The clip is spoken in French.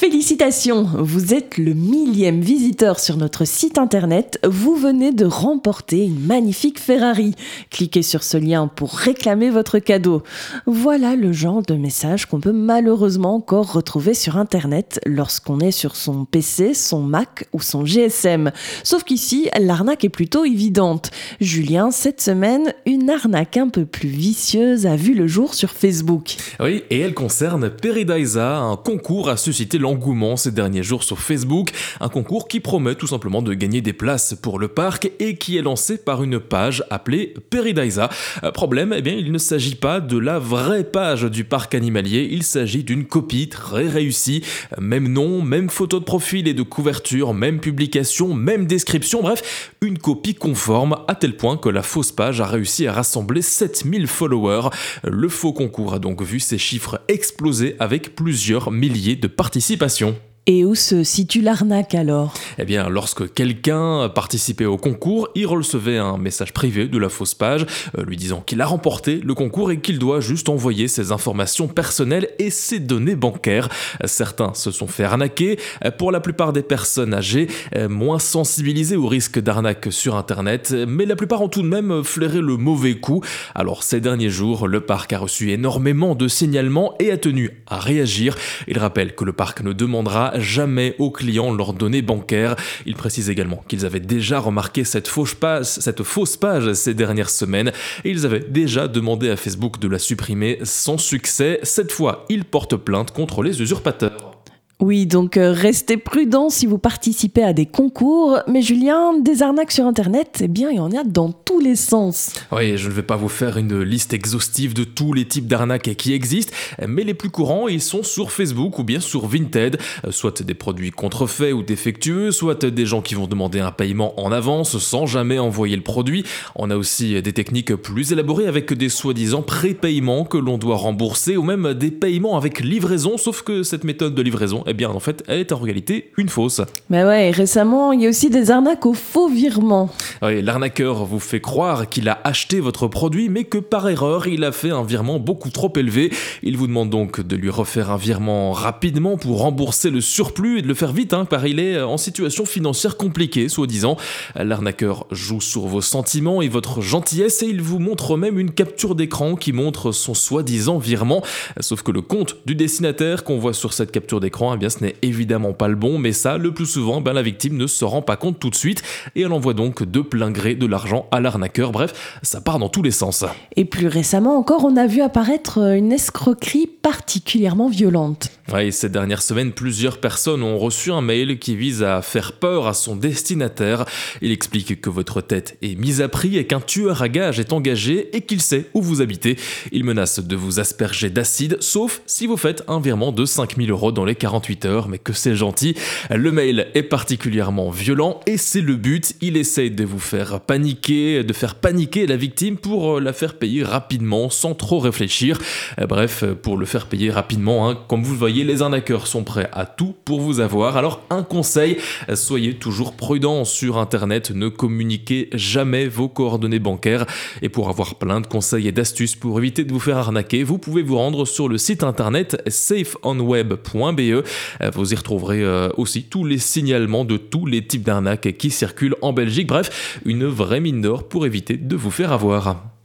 Félicitations, vous êtes le millième visiteur sur notre site internet. Vous venez de remporter une magnifique Ferrari. Cliquez sur ce lien pour réclamer votre cadeau. Voilà le genre de message qu'on peut malheureusement encore retrouver sur internet lorsqu'on est sur son PC, son Mac ou son GSM. Sauf qu'ici, l'arnaque est plutôt évidente. Julien, cette semaine, une arnaque un peu plus vicieuse a vu le jour sur Facebook. Oui, et elle concerne un concours à susciter l'engouement ces derniers jours sur Facebook, un concours qui promet tout simplement de gagner des places pour le parc et qui est lancé par une page appelée Peridaisa. Euh, problème, eh bien, il ne s'agit pas de la vraie page du parc animalier, il s'agit d'une copie très réussie, même nom, même photo de profil et de couverture, même publication, même description, bref, une copie conforme à tel point que la fausse page a réussi à rassembler 7000 followers. Le faux concours a donc vu ses chiffres exploser avec plusieurs milliers de participants Participation et où se situe l'arnaque alors? Eh bien, lorsque quelqu'un participait au concours, il recevait un message privé de la fausse page euh, lui disant qu'il a remporté le concours et qu'il doit juste envoyer ses informations personnelles et ses données bancaires. Certains se sont fait arnaquer. Pour la plupart des personnes âgées, euh, moins sensibilisées au risque d'arnaque sur Internet, mais la plupart ont tout de même flairé le mauvais coup. Alors, ces derniers jours, le parc a reçu énormément de signalements et a tenu à réagir. Il rappelle que le parc ne demandera jamais aux clients leurs données bancaires. Il précise également qu'ils avaient déjà remarqué cette fausse page, cette fausse page ces dernières semaines et ils avaient déjà demandé à Facebook de la supprimer sans succès. Cette fois, ils portent plainte contre les usurpateurs. Oui, donc euh, restez prudents si vous participez à des concours. Mais Julien, des arnaques sur Internet, eh bien, il y en a dans tous les sens. Oui, je ne vais pas vous faire une liste exhaustive de tous les types d'arnaques qui existent, mais les plus courants, ils sont sur Facebook ou bien sur Vinted, euh, soit des produits contrefaits ou défectueux, soit des gens qui vont demander un paiement en avance sans jamais envoyer le produit. On a aussi des techniques plus élaborées avec des soi-disant prépaiements que l'on doit rembourser ou même des paiements avec livraison, sauf que cette méthode de livraison eh bien en fait, elle est en réalité une fausse. Mais ouais, récemment, il y a aussi des arnaques au faux virement. Oui, l'arnaqueur vous fait croire qu'il a acheté votre produit, mais que par erreur, il a fait un virement beaucoup trop élevé. Il vous demande donc de lui refaire un virement rapidement pour rembourser le surplus et de le faire vite, hein, car il est en situation financière compliquée, soi-disant. L'arnaqueur joue sur vos sentiments et votre gentillesse et il vous montre même une capture d'écran qui montre son soi-disant virement. Sauf que le compte du destinataire qu'on voit sur cette capture d'écran ce n'est évidemment pas le bon, mais ça, le plus souvent, ben, la victime ne se rend pas compte tout de suite et elle envoie donc de plein gré de l'argent à l'arnaqueur. Bref, ça part dans tous les sens. Et plus récemment encore, on a vu apparaître une escroquerie particulièrement violente. Oui, ces dernières semaines, plusieurs personnes ont reçu un mail qui vise à faire peur à son destinataire. Il explique que votre tête est mise à prix et qu'un tueur à gage est engagé et qu'il sait où vous habitez. Il menace de vous asperger d'acide, sauf si vous faites un virement de 5000 euros dans les 48 heures, mais que c'est gentil. Le mail est particulièrement violent et c'est le but. Il essaye de vous faire paniquer, de faire paniquer la victime pour la faire payer rapidement sans trop réfléchir. Bref, pour le faire payer rapidement, hein, comme vous le voyez, les arnaqueurs sont prêts à tout pour vous avoir. Alors un conseil, soyez toujours prudent sur Internet, ne communiquez jamais vos coordonnées bancaires. Et pour avoir plein de conseils et d'astuces pour éviter de vous faire arnaquer, vous pouvez vous rendre sur le site internet safeonweb.be. Vous y retrouverez euh, aussi tous les signalements de tous les types d'arnaques qui circulent en Belgique. Bref, une vraie mine d'or pour éviter de vous faire avoir.